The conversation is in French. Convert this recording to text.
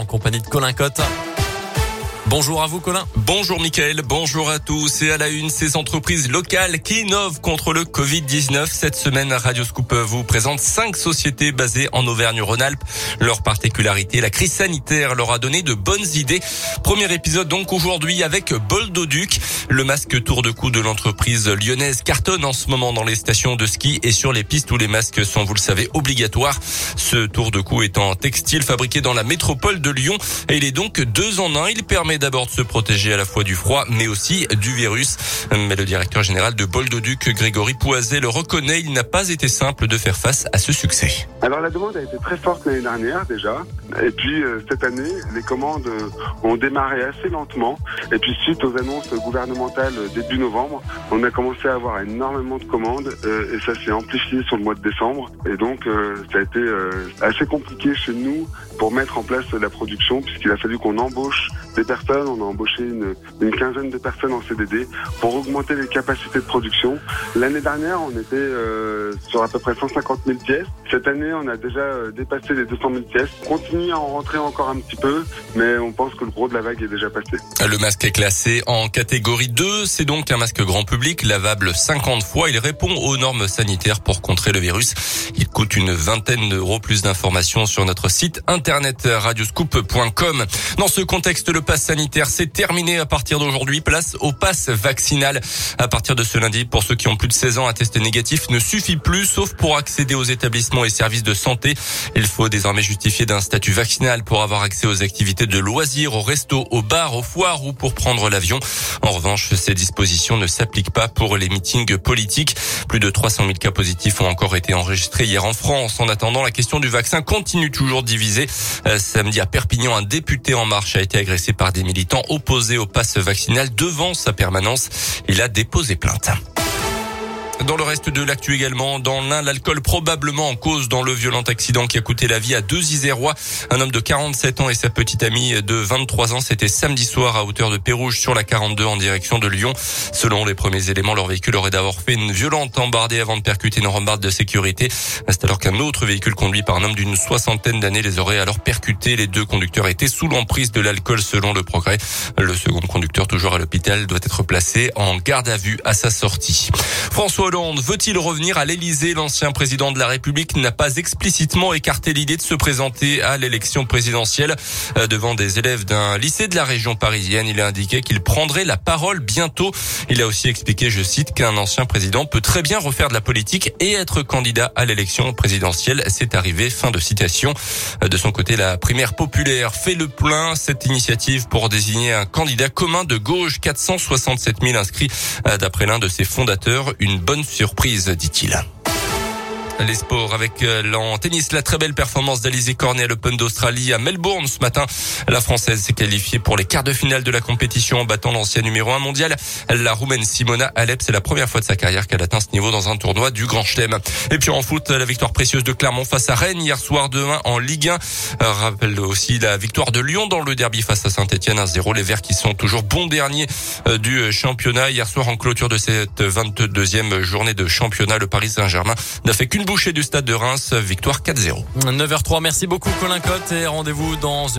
en compagnie de Colin Cotte. Bonjour à vous Colin. Bonjour Mickaël, bonjour à tous et à la une ces entreprises locales qui innovent contre le Covid-19. Cette semaine, Radio Scoop vous présente cinq sociétés basées en Auvergne-Rhône-Alpes. Leur particularité, la crise sanitaire leur a donné de bonnes idées. Premier épisode donc aujourd'hui avec Boldoduc. Le masque tour de cou de l'entreprise lyonnaise cartonne en ce moment dans les stations de ski et sur les pistes où les masques sont, vous le savez, obligatoires. Ce tour de cou est en textile fabriqué dans la métropole de Lyon et il est donc deux en un. Il permet d'abord de se protéger à la fois du froid, mais aussi du virus. Mais le directeur général de Boldoduc, Grégory Poiset, le reconnaît, il n'a pas été simple de faire face à ce succès. Alors la demande a été très forte l'année dernière déjà. Et puis euh, cette année, les commandes euh, ont démarré assez lentement. Et puis suite aux annonces gouvernementales début novembre, on a commencé à avoir énormément de commandes euh, et ça s'est amplifié sur le mois de décembre. Et donc ça a été assez compliqué chez nous pour mettre en place la production puisqu'il a fallu qu'on embauche des personnes. On a embauché une, une, quinzaine de personnes en CDD pour augmenter les capacités de production. L'année dernière, on était euh, sur à peu près 150 000 pièces. Cette année, on a déjà euh, dépassé les 200 000 pièces. On continue à en rentrer encore un petit peu, mais on pense que le gros de la vague est déjà passé. Le masque est classé en catégorie 2. C'est donc un masque grand public, lavable 50 fois. Il répond aux normes sanitaires pour contrer le virus. Il coûte une vingtaine d'euros. Plus d'informations sur notre site internet radioscoop.com. Dans ce contexte, le pass sanitaire, c'est terminé à partir d'aujourd'hui. Place au pass vaccinal. À partir de ce lundi, pour ceux qui ont plus de 16 ans, un test négatif ne suffit plus, sauf pour accéder aux établissements et services de santé. Il faut désormais justifier d'un statut vaccinal pour avoir accès aux activités de loisirs, au resto, au bar, aux foires ou pour prendre l'avion. En revanche, ces dispositions ne s'appliquent pas pour les meetings politiques. Plus de 300 000 cas positifs ont encore été enregistrés hier en France. En attendant, la question du vaccin continue toujours divisée. Euh, samedi à Perpignan, un député en marche a été agressé par des militants opposés au pass vaccinal devant sa permanence. Il a déposé plainte. Dans le reste de l'actu également, dans l'un, l'alcool probablement en cause dans le violent accident qui a coûté la vie à deux Isérois. Un homme de 47 ans et sa petite amie de 23 ans. C'était samedi soir à hauteur de Pérouge sur la 42 en direction de Lyon. Selon les premiers éléments, leur véhicule aurait d'abord fait une violente embardée avant de percuter une rambarde de sécurité. C'est alors qu'un autre véhicule conduit par un homme d'une soixantaine d'années les aurait alors percutés. Les deux conducteurs étaient sous l'emprise de l'alcool selon le progrès. Le second conducteur, toujours à l'hôpital, doit être placé en garde à vue à sa sortie. François Hollande veut-il revenir à l'Elysée L'ancien président de la République n'a pas explicitement écarté l'idée de se présenter à l'élection présidentielle euh, devant des élèves d'un lycée de la région parisienne. Il a indiqué qu'il prendrait la parole bientôt. Il a aussi expliqué, je cite, qu'un ancien président peut très bien refaire de la politique et être candidat à l'élection présidentielle. C'est arrivé. Fin de citation. Euh, de son côté, la primaire populaire fait le plein. Cette initiative pour désigner un candidat commun de gauche, 467 000 inscrits euh, d'après l'un de ses fondateurs. Une bonne surprise, dit-il. Les sports avec euh, l'en tennis, la très belle performance d'Alizé Cornet à l'Open d'Australie à Melbourne ce matin. La Française s'est qualifiée pour les quarts de finale de la compétition en battant l'ancien numéro 1 mondial. La Roumaine Simona Alep, c'est la première fois de sa carrière qu'elle atteint ce niveau dans un tournoi du Grand Chelem. Et puis en foot, la victoire précieuse de Clermont face à Rennes hier soir 2-1 en Ligue 1. Euh, rappelle aussi la victoire de Lyon dans le derby face à Saint-Etienne 1-0. Les Verts qui sont toujours bons derniers euh, du championnat. Hier soir en clôture de cette 22e journée de championnat, le Paris Saint-Germain n'a fait qu'une bouchée du stade de Reims. Victoire 4-0. 9h03. Merci beaucoup Colin Cotte et rendez-vous dans